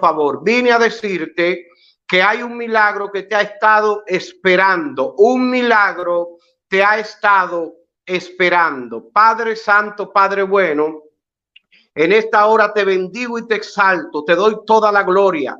favor. Vine a decirte que hay un milagro que te ha estado esperando. Un milagro te ha estado esperando. Padre Santo, Padre bueno, en esta hora te bendigo y te exalto. Te doy toda la gloria.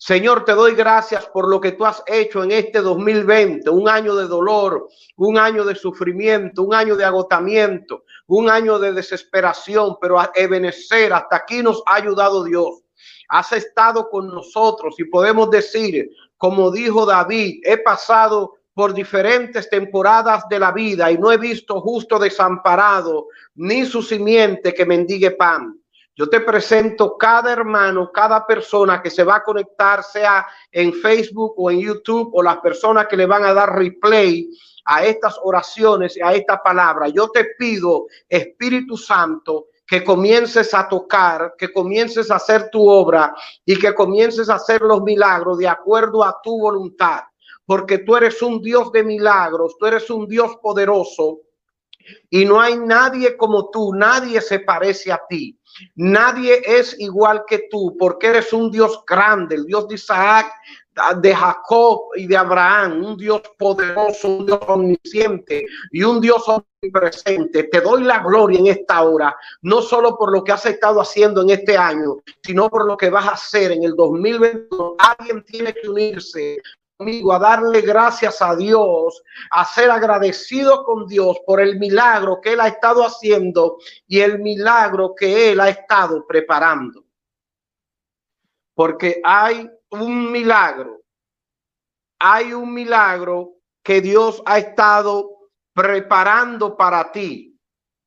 Señor, te doy gracias por lo que tú has hecho en este 2020, un año de dolor, un año de sufrimiento, un año de agotamiento, un año de desesperación, pero a Ebenecer, hasta aquí nos ha ayudado Dios. Has estado con nosotros y podemos decir, como dijo David, he pasado por diferentes temporadas de la vida y no he visto justo desamparado ni su simiente que mendigue pan. Yo te presento cada hermano, cada persona que se va a conectar, sea en Facebook o en YouTube, o las personas que le van a dar replay a estas oraciones y a esta palabra. Yo te pido, Espíritu Santo, que comiences a tocar, que comiences a hacer tu obra y que comiences a hacer los milagros de acuerdo a tu voluntad. Porque tú eres un Dios de milagros, tú eres un Dios poderoso y no hay nadie como tú, nadie se parece a ti. Nadie es igual que tú porque eres un Dios grande, el Dios de Isaac, de Jacob y de Abraham, un Dios poderoso, un Dios omnisciente y un Dios omnipresente. Te doy la gloria en esta hora, no solo por lo que has estado haciendo en este año, sino por lo que vas a hacer en el 2021. Alguien tiene que unirse a darle gracias a Dios, a ser agradecido con Dios por el milagro que Él ha estado haciendo y el milagro que Él ha estado preparando. Porque hay un milagro, hay un milagro que Dios ha estado preparando para ti.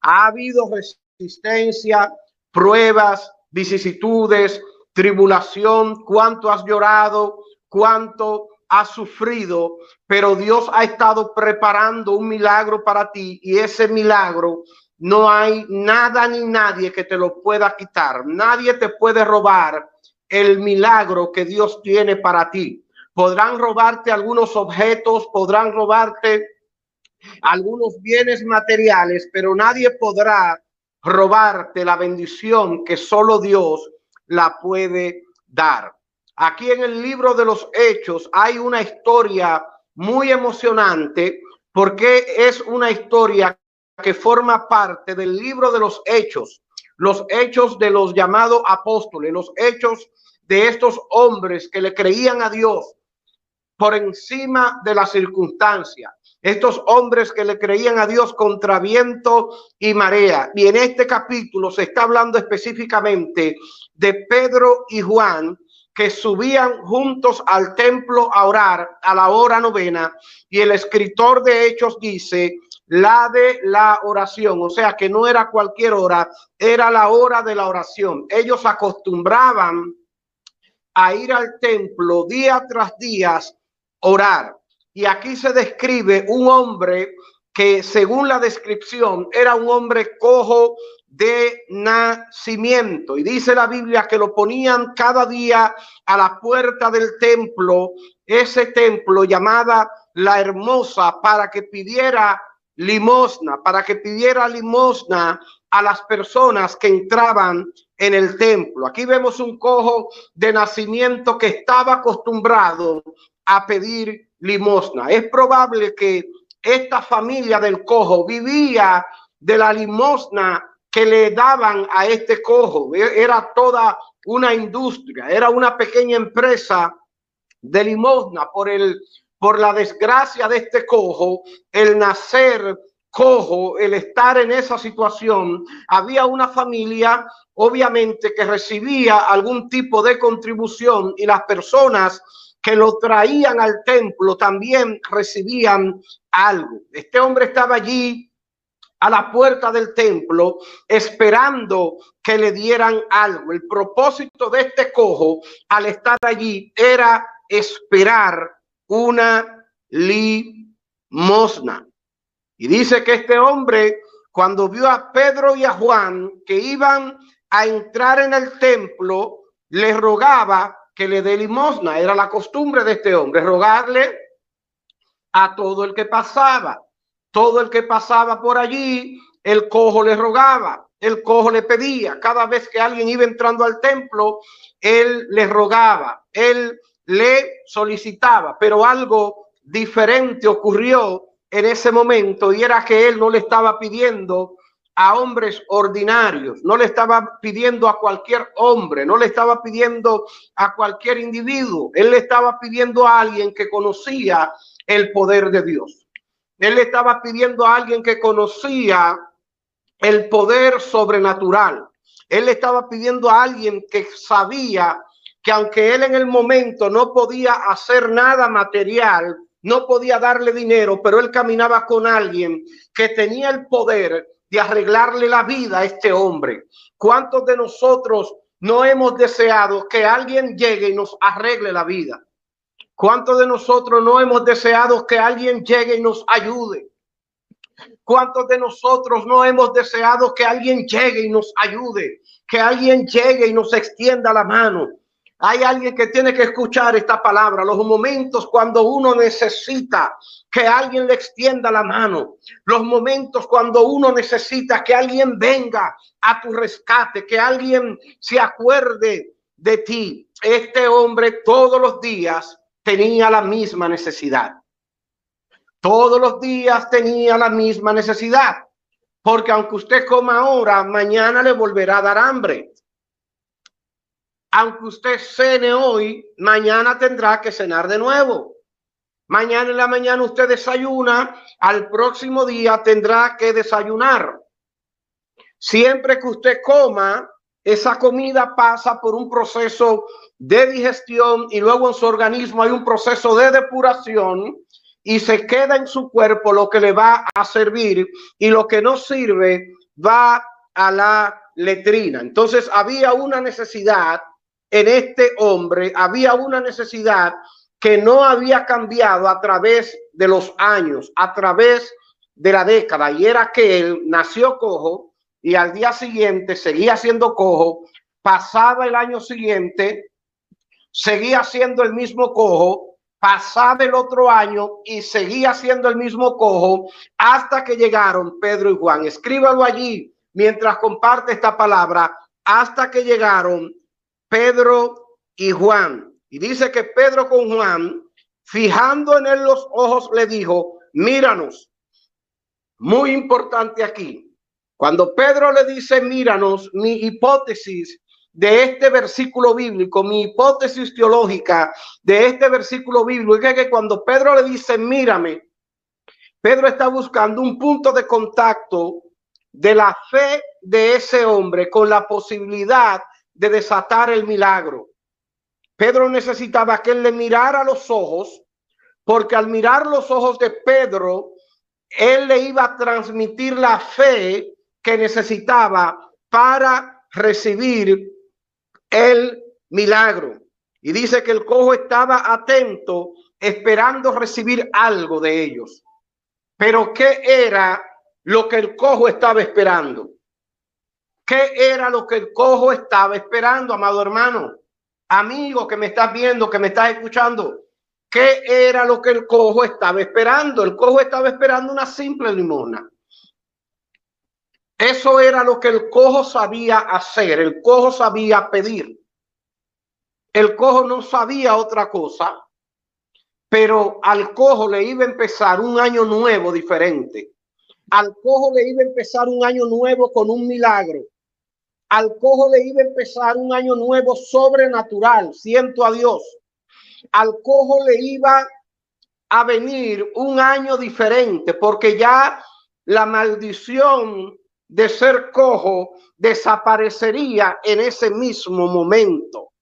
Ha habido resistencia, pruebas, vicisitudes, tribulación, cuánto has llorado, cuánto ha sufrido, pero Dios ha estado preparando un milagro para ti y ese milagro no hay nada ni nadie que te lo pueda quitar. Nadie te puede robar el milagro que Dios tiene para ti. Podrán robarte algunos objetos, podrán robarte algunos bienes materiales, pero nadie podrá robarte la bendición que solo Dios la puede dar. Aquí en el libro de los Hechos hay una historia muy emocionante porque es una historia que forma parte del libro de los Hechos, los hechos de los llamados apóstoles, los hechos de estos hombres que le creían a Dios por encima de la circunstancia. Estos hombres que le creían a Dios contra viento y marea. Y en este capítulo se está hablando específicamente de Pedro y Juan, que subían juntos al templo a orar a la hora novena y el escritor de Hechos dice la de la oración, o sea que no era cualquier hora, era la hora de la oración. Ellos acostumbraban a ir al templo día tras día orar. Y aquí se describe un hombre que según la descripción era un hombre cojo de nacimiento. Y dice la Biblia que lo ponían cada día a la puerta del templo, ese templo llamada la hermosa, para que pidiera limosna, para que pidiera limosna a las personas que entraban en el templo. Aquí vemos un cojo de nacimiento que estaba acostumbrado a pedir limosna. Es probable que esta familia del cojo vivía de la limosna que le daban a este cojo. Era toda una industria, era una pequeña empresa de limosna por el por la desgracia de este cojo, el nacer cojo, el estar en esa situación, había una familia obviamente que recibía algún tipo de contribución y las personas que lo traían al templo también recibían algo. Este hombre estaba allí a la puerta del templo esperando que le dieran algo. El propósito de este cojo al estar allí era esperar una limosna. Y dice que este hombre, cuando vio a Pedro y a Juan que iban a entrar en el templo, le rogaba que le dé limosna. Era la costumbre de este hombre, rogarle a todo el que pasaba todo el que pasaba por allí el cojo le rogaba, el cojo le pedía. Cada vez que alguien iba entrando al templo, él le rogaba, él le solicitaba, pero algo diferente ocurrió en ese momento y era que él no le estaba pidiendo a hombres ordinarios, no le estaba pidiendo a cualquier hombre, no le estaba pidiendo a cualquier individuo, él le estaba pidiendo a alguien que conocía el poder de Dios. Él le estaba pidiendo a alguien que conocía el poder sobrenatural. Él le estaba pidiendo a alguien que sabía que aunque él en el momento no podía hacer nada material, no podía darle dinero, pero él caminaba con alguien que tenía el poder de arreglarle la vida a este hombre. ¿Cuántos de nosotros no hemos deseado que alguien llegue y nos arregle la vida? ¿Cuántos de nosotros no hemos deseado que alguien llegue y nos ayude? ¿Cuántos de nosotros no hemos deseado que alguien llegue y nos ayude? Que alguien llegue y nos extienda la mano. Hay alguien que tiene que escuchar esta palabra, los momentos cuando uno necesita que alguien le extienda la mano, los momentos cuando uno necesita que alguien venga a tu rescate, que alguien se acuerde de ti. Este hombre todos los días tenía la misma necesidad. Todos los días tenía la misma necesidad. Porque aunque usted coma ahora, mañana le volverá a dar hambre. Aunque usted cene hoy, mañana tendrá que cenar de nuevo. Mañana en la mañana usted desayuna, al próximo día tendrá que desayunar. Siempre que usted coma, esa comida pasa por un proceso de digestión y luego en su organismo hay un proceso de depuración y se queda en su cuerpo lo que le va a servir y lo que no sirve va a la letrina. Entonces había una necesidad en este hombre, había una necesidad que no había cambiado a través de los años, a través de la década, y era que él nació cojo y al día siguiente seguía siendo cojo, pasaba el año siguiente, seguía siendo el mismo cojo, pasaba el otro año y seguía siendo el mismo cojo hasta que llegaron Pedro y Juan. Escríbalo allí mientras comparte esta palabra, hasta que llegaron Pedro y Juan. Y dice que Pedro con Juan, fijando en él los ojos, le dijo, míranos. Muy importante aquí. Cuando Pedro le dice, míranos, mi hipótesis de este versículo bíblico, mi hipótesis teológica de este versículo bíblico es que cuando Pedro le dice, mírame, Pedro está buscando un punto de contacto de la fe de ese hombre con la posibilidad de desatar el milagro. Pedro necesitaba que él le mirara los ojos, porque al mirar los ojos de Pedro, él le iba a transmitir la fe que necesitaba para recibir el milagro. Y dice que el cojo estaba atento, esperando recibir algo de ellos. Pero ¿qué era lo que el cojo estaba esperando? ¿Qué era lo que el cojo estaba esperando, amado hermano? Amigo que me estás viendo, que me estás escuchando. ¿Qué era lo que el cojo estaba esperando? El cojo estaba esperando una simple limona. Eso era lo que el cojo sabía hacer. El cojo sabía pedir. El cojo no sabía otra cosa, pero al cojo le iba a empezar un año nuevo diferente. Al cojo le iba a empezar un año nuevo con un milagro al cojo le iba a empezar un año nuevo sobrenatural, siento a Dios. Al cojo le iba a venir un año diferente, porque ya la maldición de ser cojo desaparecería en ese mismo momento.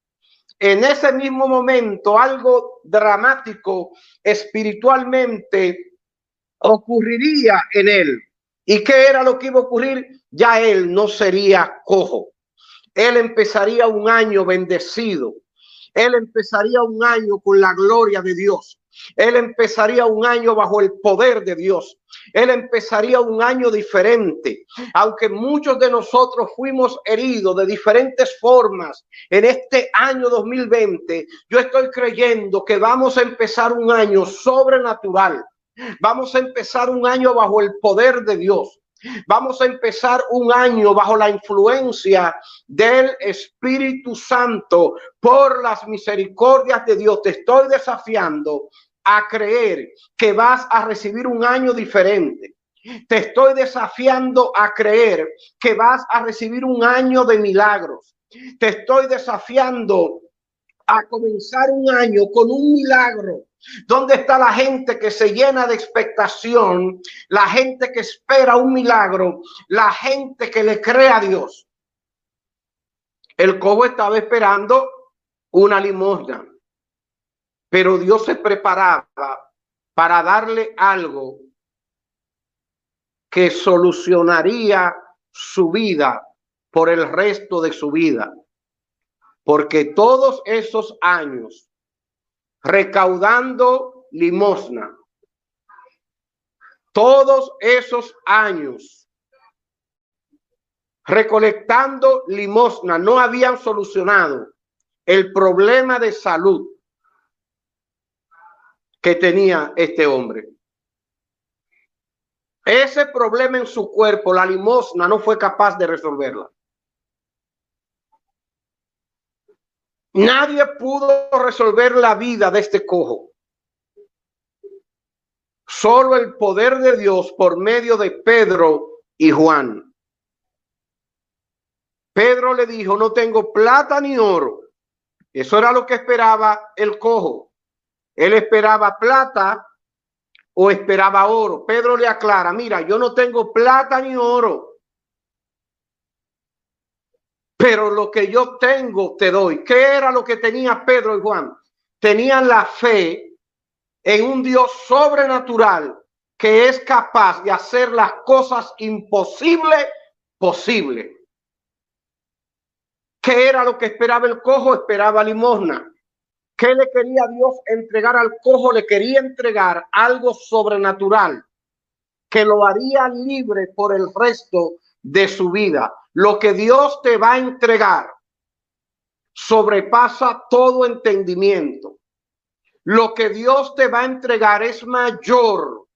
En ese mismo momento, algo dramático espiritualmente ocurriría en él. ¿Y qué era lo que iba a ocurrir? Ya él no sería cojo. Él empezaría un año bendecido. Él empezaría un año con la gloria de Dios. Él empezaría un año bajo el poder de Dios. Él empezaría un año diferente. Aunque muchos de nosotros fuimos heridos de diferentes formas en este año 2020, yo estoy creyendo que vamos a empezar un año sobrenatural Vamos a empezar un año bajo el poder de Dios. Vamos a empezar un año bajo la influencia del Espíritu Santo por las misericordias de Dios. Te estoy desafiando a creer que vas a recibir un año diferente. Te estoy desafiando a creer que vas a recibir un año de milagros. Te estoy desafiando a comenzar un año con un milagro. ¿Dónde está la gente que se llena de expectación? La gente que espera un milagro, la gente que le cree a Dios. El cojo estaba esperando una limosna, pero Dios se preparaba para darle algo que solucionaría su vida por el resto de su vida porque todos esos años recaudando limosna, todos esos años recolectando limosna no habían solucionado el problema de salud que tenía este hombre. Ese problema en su cuerpo, la limosna no fue capaz de resolverla. Nadie pudo resolver la vida de este cojo. Solo el poder de Dios por medio de Pedro y Juan. Pedro le dijo, no tengo plata ni oro. Eso era lo que esperaba el cojo. Él esperaba plata o esperaba oro. Pedro le aclara, mira, yo no tengo plata ni oro pero lo que yo tengo te doy. ¿Qué era lo que tenía Pedro y Juan? Tenían la fe en un Dios sobrenatural que es capaz de hacer las cosas imposibles posibles. ¿Qué era lo que esperaba el cojo? Esperaba limosna. ¿Qué le quería Dios entregar al cojo? Le quería entregar algo sobrenatural que lo haría libre por el resto de su vida. Lo que Dios te va a entregar sobrepasa todo entendimiento. Lo que Dios te va a entregar es mayor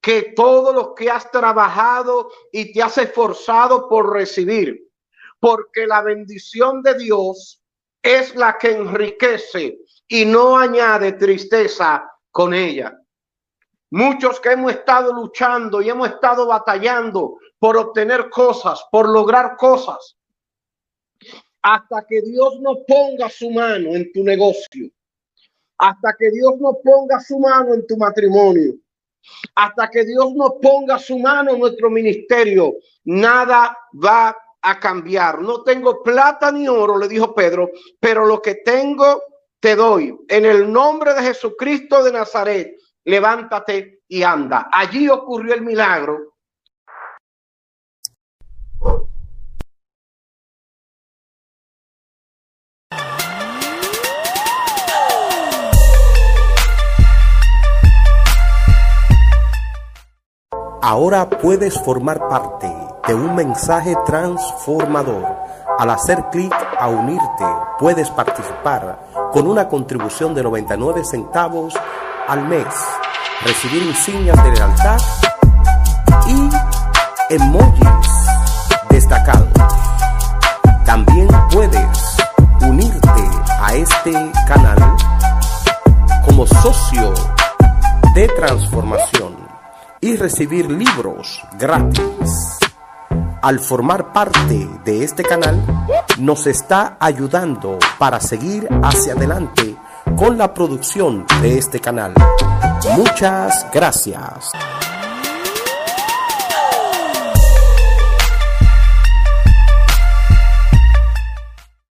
que todo lo que has trabajado y te has esforzado por recibir. Porque la bendición de Dios es la que enriquece y no añade tristeza con ella. Muchos que hemos estado luchando y hemos estado batallando por obtener cosas, por lograr cosas, hasta que Dios no ponga su mano en tu negocio, hasta que Dios no ponga su mano en tu matrimonio, hasta que Dios no ponga su mano en nuestro ministerio, nada va a cambiar. No tengo plata ni oro, le dijo Pedro, pero lo que tengo te doy. En el nombre de Jesucristo de Nazaret, levántate y anda. Allí ocurrió el milagro Ahora puedes formar parte de un mensaje transformador. Al hacer clic a unirte, puedes participar con una contribución de 99 centavos al mes, recibir insignias de lealtad y emojis destacados. También puedes unirte a este canal como socio de transformación y recibir libros gratis. Al formar parte de este canal, nos está ayudando para seguir hacia adelante con la producción de este canal. Muchas gracias.